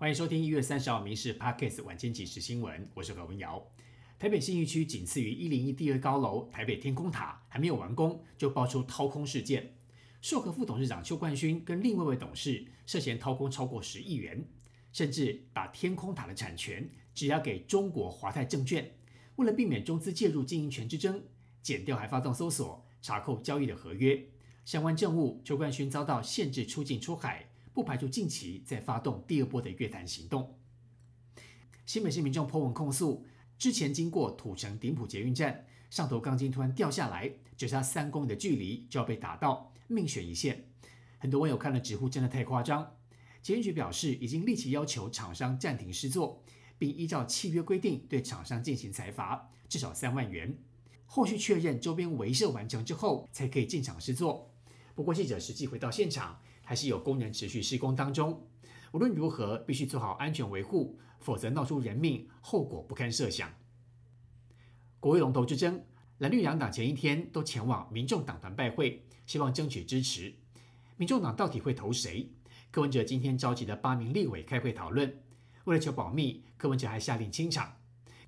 欢迎收听一月三十号《民事 Parkes》晚间即时新闻，我是何文瑶。台北信义区仅次于一零一第二高楼台北天空塔还没有完工，就爆出掏空事件。硕和副董事长邱冠勋跟另外一位董事涉嫌掏空超过十亿元，甚至把天空塔的产权质押给中国华泰证券。为了避免中资介入经营权之争，检调还发动搜索查扣交易的合约，相关证物，邱冠勋遭到限制出境出海。不排除近期再发动第二波的约谈行动。新北市民众颇文控诉，之前经过土城顶埔捷运站，上头钢筋突然掉下来，只差三公里的距离就要被打到，命悬一线。很多网友看了直呼真的太夸张。捷运局表示，已经立即要求厂商暂停施作，并依照契约规定对厂商进行裁罚，至少三万元。后续确认周边维设完成之后，才可以进场施作。不过记者实际回到现场。还是有工人持续施工当中，无论如何必须做好安全维护，否则闹出人命，后果不堪设想。国会龙头之争，蓝绿两党前一天都前往民众党团拜会，希望争取支持。民众党到底会投谁？柯文哲今天召集了八名立委开会讨论，为了求保密，柯文哲还下令清场。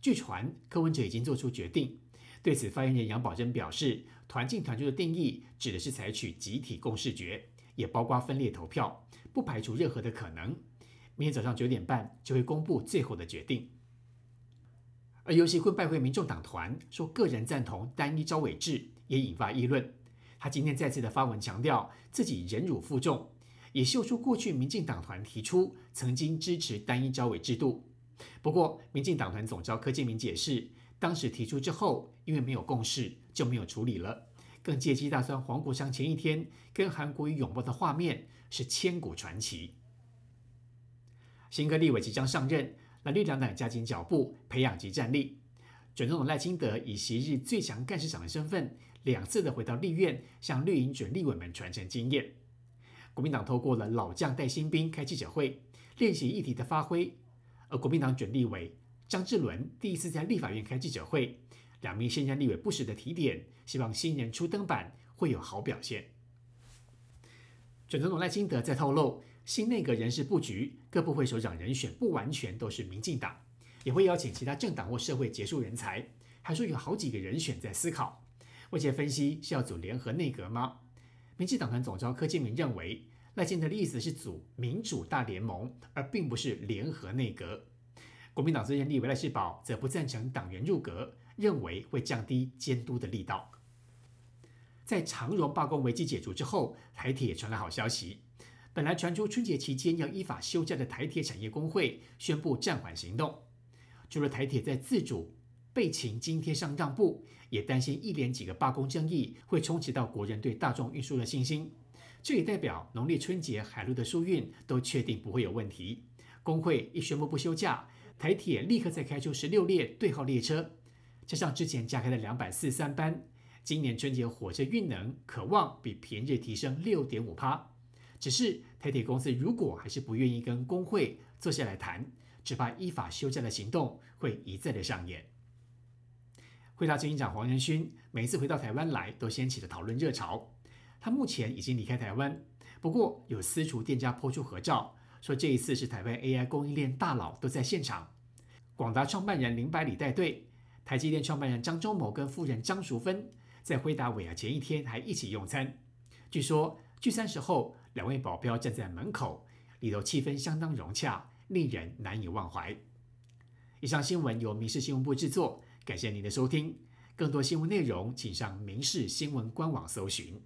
据传，柯文哲已经做出决定。对此，发言人杨宝珍表示，团进团出的定义指的是采取集体共识决。也包括分裂投票，不排除任何的可能。明天早上九点半就会公布最后的决定。而游戏会拜会民众党团，说个人赞同单一招委制，也引发议论。他今天再次的发文强调自己忍辱负重，也秀出过去民进党团提出曾经支持单一招委制度。不过，民进党团总召柯建明解释，当时提出之后，因为没有共识，就没有处理了。更借机大算黄国昌前一天跟韩国瑜拥抱的画面是千古传奇。新科立委即将上任，蓝绿两党加紧脚步培养及战力。准总统赖清德以昔日最强干事长的身份，两次的回到立院，向绿营准立委们传承经验。国民党透过了老将带新兵开记者会，练习议题的发挥。而国民党准立委张志伦第一次在立法院开记者会。两名现任立委不时的提点，希望新人出登板会有好表现。准总统赖清德在透露，新内阁人事布局，各部会首长人选不完全都是民进党，也会邀请其他政党或社会杰出人才。还说有好几个人选在思考。外界分析是要组联合内阁吗？民进党团总召柯建明认为，赖清德的意思是组民主大联盟，而并不是联合内阁。国民党资深立委赖世宝则不赞成党员入阁。认为会降低监督的力道。在长荣罢工危机解除之后，台铁传来好消息。本来传出春节期间要依法休假的台铁产业工会宣布暂缓行动。除了台铁在自主备勤津贴上让步，也担心一连几个罢工争议会冲击到国人对大众运输的信心。这也代表农历春节海陆的疏运都确定不会有问题。工会一宣布不休假，台铁立刻再开出十六列对号列车。加上之前加开的两百四三班，今年春节火车运能可望比平日提升六点五趴。只是台铁公司如果还是不愿意跟工会坐下来谈，只怕依法休假的行动会一再的上演。会大执行长黄仁勋每次回到台湾来，都掀起了讨论热潮。他目前已经离开台湾，不过有私厨店家抛出合照，说这一次是台湾 AI 供应链大佬都在现场。广达创办人林百里带队。台积电创办人张忠谋跟夫人张淑芬在辉达尾牙前一天还一起用餐。据说聚餐时候，两位保镖站在门口，里头气氛相当融洽，令人难以忘怀。以上新闻由民事新闻部制作，感谢您的收听。更多新闻内容，请上民事新闻官网搜寻。